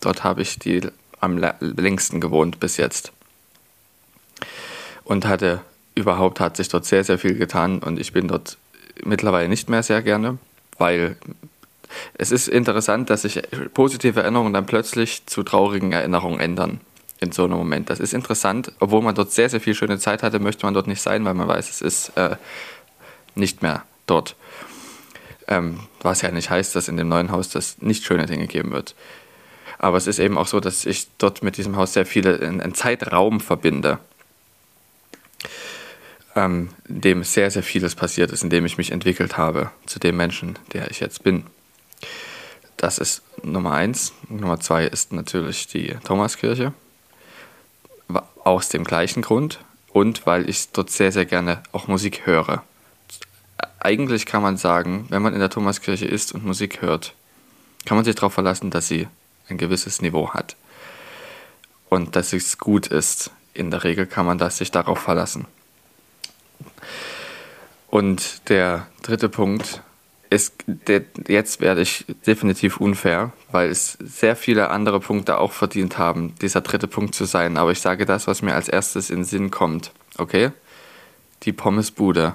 dort habe ich die am längsten gewohnt bis jetzt. Und hatte überhaupt hat sich dort sehr, sehr viel getan und ich bin dort mittlerweile nicht mehr sehr gerne, weil es ist interessant, dass sich positive Erinnerungen dann plötzlich zu traurigen Erinnerungen ändern in so einem Moment. Das ist interessant, obwohl man dort sehr, sehr viel schöne Zeit hatte, möchte man dort nicht sein, weil man weiß, es ist äh, nicht mehr dort. Ähm, was ja nicht heißt, dass in dem neuen Haus das nicht schöne Dinge geben wird. Aber es ist eben auch so, dass ich dort mit diesem Haus sehr viele, einen Zeitraum verbinde, ähm, in dem sehr, sehr vieles passiert ist, in dem ich mich entwickelt habe zu dem Menschen, der ich jetzt bin. Das ist Nummer eins. Nummer zwei ist natürlich die Thomaskirche. Aus dem gleichen Grund und weil ich dort sehr, sehr gerne auch Musik höre. Eigentlich kann man sagen, wenn man in der Thomaskirche ist und Musik hört, kann man sich darauf verlassen, dass sie ein gewisses Niveau hat. Und dass es gut ist. In der Regel kann man das sich darauf verlassen. Und der dritte Punkt ist, der, jetzt werde ich definitiv unfair, weil es sehr viele andere Punkte auch verdient haben, dieser dritte Punkt zu sein. Aber ich sage das, was mir als erstes in den Sinn kommt. Okay? Die Pommesbude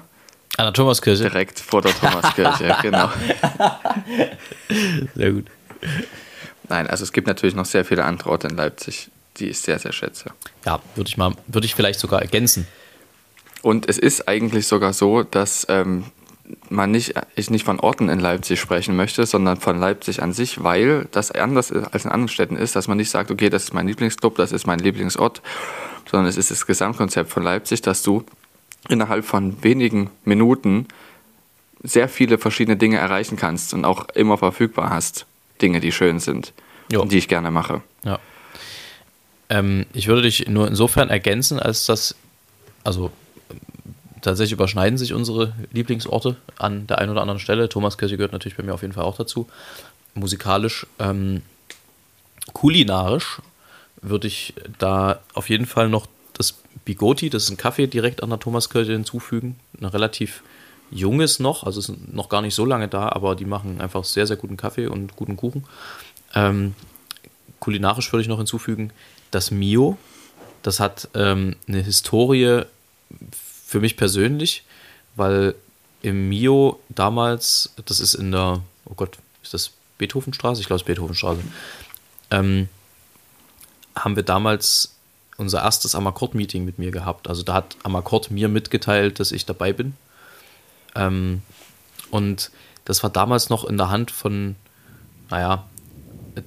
An der Thomaskirche. direkt vor der Thomaskirche. genau. Sehr gut. Nein, also es gibt natürlich noch sehr viele andere Orte in Leipzig, die ich sehr, sehr schätze. Ja, würde ich mal, würde ich vielleicht sogar ergänzen. Und es ist eigentlich sogar so, dass ähm, man nicht, ich nicht von Orten in Leipzig sprechen möchte, sondern von Leipzig an sich, weil das anders als in anderen Städten ist, dass man nicht sagt, okay, das ist mein Lieblingsclub, das ist mein Lieblingsort, sondern es ist das Gesamtkonzept von Leipzig, dass du innerhalb von wenigen Minuten sehr viele verschiedene Dinge erreichen kannst und auch immer verfügbar hast. Dinge, die schön sind Jo. und die ich gerne mache. Ja. Ähm, ich würde dich nur insofern ergänzen, als dass, also tatsächlich überschneiden sich unsere Lieblingsorte an der einen oder anderen Stelle. Thomaskirche gehört natürlich bei mir auf jeden Fall auch dazu. Musikalisch, ähm, kulinarisch würde ich da auf jeden Fall noch das Bigoti, das ist ein Kaffee direkt an der Thomaskirche hinzufügen. Ein relativ junges noch, also ist noch gar nicht so lange da, aber die machen einfach sehr, sehr guten Kaffee und guten Kuchen. Ähm, kulinarisch würde ich noch hinzufügen, das Mio, das hat ähm, eine Historie für mich persönlich, weil im Mio damals, das ist in der, oh Gott, ist das Beethovenstraße? Ich glaube, es ist Beethovenstraße. Ähm, haben wir damals unser erstes Amakord-Meeting mit mir gehabt. Also da hat Amakord mir mitgeteilt, dass ich dabei bin. Ähm, und das war damals noch in der Hand von, naja,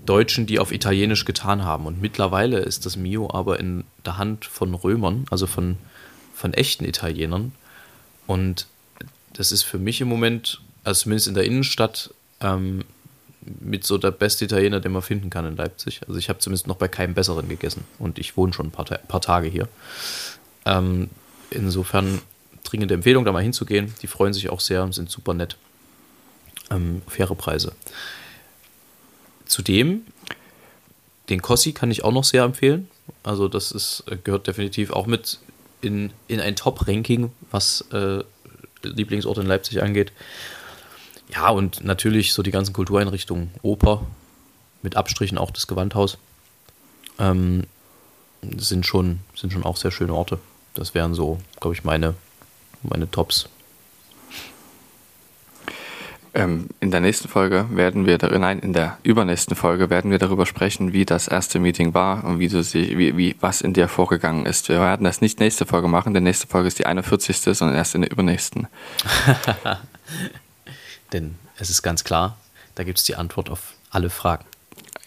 Deutschen, die auf Italienisch getan haben. Und mittlerweile ist das Mio aber in der Hand von Römern, also von, von echten Italienern. Und das ist für mich im Moment, also zumindest in der Innenstadt, ähm, mit so der beste Italiener, den man finden kann in Leipzig. Also ich habe zumindest noch bei keinem besseren gegessen. Und ich wohne schon ein paar, Ta paar Tage hier. Ähm, insofern dringende Empfehlung, da mal hinzugehen. Die freuen sich auch sehr und sind super nett. Ähm, faire Preise. zudem, den Kossi kann ich auch noch sehr empfehlen. Also das ist, gehört definitiv auch mit in, in ein Top-Ranking, was äh, Lieblingsort in Leipzig angeht. Ja, und natürlich so die ganzen Kultureinrichtungen, Oper, mit Abstrichen auch das Gewandhaus, ähm, sind, schon, sind schon auch sehr schöne Orte. Das wären so, glaube ich, meine, meine Tops. Ähm, in der nächsten Folge werden wir, nein, in der übernächsten Folge werden wir darüber sprechen, wie das erste Meeting war und wie du sie, wie, wie, was in dir vorgegangen ist. Wir werden das nicht nächste Folge machen, denn nächste Folge ist die 41. sondern erst in der übernächsten. denn es ist ganz klar, da gibt es die Antwort auf alle Fragen.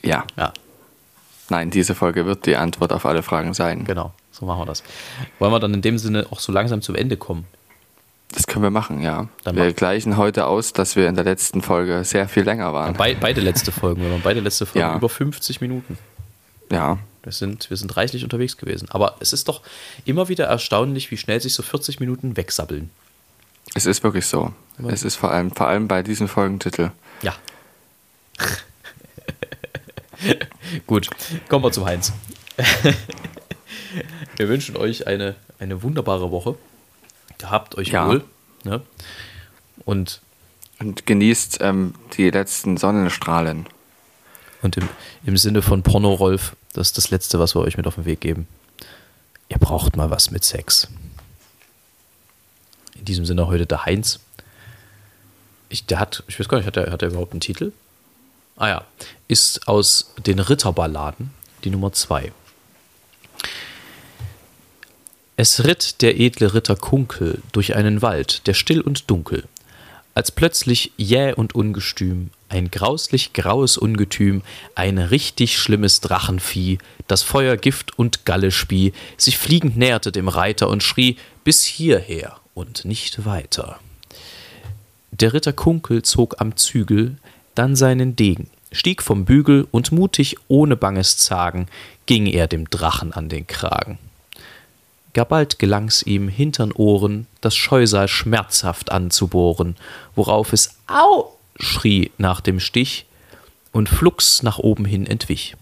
Ja. Ja. Nein, diese Folge wird die Antwort auf alle Fragen sein. Genau, so machen wir das. Wollen wir dann in dem Sinne auch so langsam zum Ende kommen? Das können wir machen, ja. Dann wir gleichen heute aus, dass wir in der letzten Folge sehr viel länger waren. Be beide letzte Folgen, wir waren beide letzte Folgen ja. über 50 Minuten. Ja. Wir sind, wir sind reichlich unterwegs gewesen. Aber es ist doch immer wieder erstaunlich, wie schnell sich so 40 Minuten wegsabbeln. Es ist wirklich so. Immer es ist vor allem, vor allem bei diesem Folgentitel. Ja. Gut, kommen wir zum Heinz. wir wünschen euch eine, eine wunderbare Woche. Habt euch ja. wohl. Ne? Und, und genießt ähm, die letzten Sonnenstrahlen. Und im, im Sinne von Porno Rolf, das ist das Letzte, was wir euch mit auf den Weg geben. Ihr braucht mal was mit Sex. In diesem Sinne heute der Heinz. Ich, der hat, ich weiß gar nicht, hat er, hat er überhaupt einen Titel? Ah ja, ist aus den Ritterballaden die Nummer 2. Es ritt der edle Ritter Kunkel durch einen Wald, der still und dunkel, als plötzlich jäh und ungestüm ein grauslich graues Ungetüm, ein richtig schlimmes Drachenvieh, das Feuer, Gift und Galle spie, sich fliegend näherte dem Reiter und schrie bis hierher und nicht weiter. Der Ritter Kunkel zog am Zügel, dann seinen Degen, stieg vom Bügel und mutig ohne banges Zagen ging er dem Drachen an den Kragen. Gar bald gelang's ihm hintern Ohren das Scheusal schmerzhaft anzubohren, worauf es Au schrie nach dem Stich und flugs nach oben hin entwich.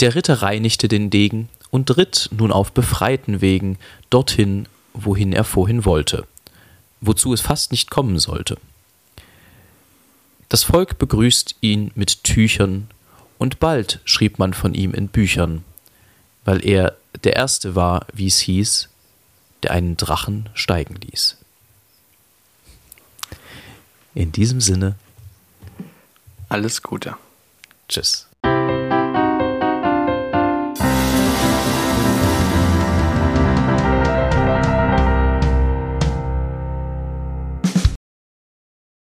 Der Ritter reinigte den Degen und ritt nun auf befreiten Wegen dorthin, wohin er vorhin wollte, wozu es fast nicht kommen sollte. Das Volk begrüßt ihn mit Tüchern, und bald schrieb man von ihm in Büchern, weil er der Erste war, wie es hieß, der einen Drachen steigen ließ. In diesem Sinne. Alles Gute. Tschüss.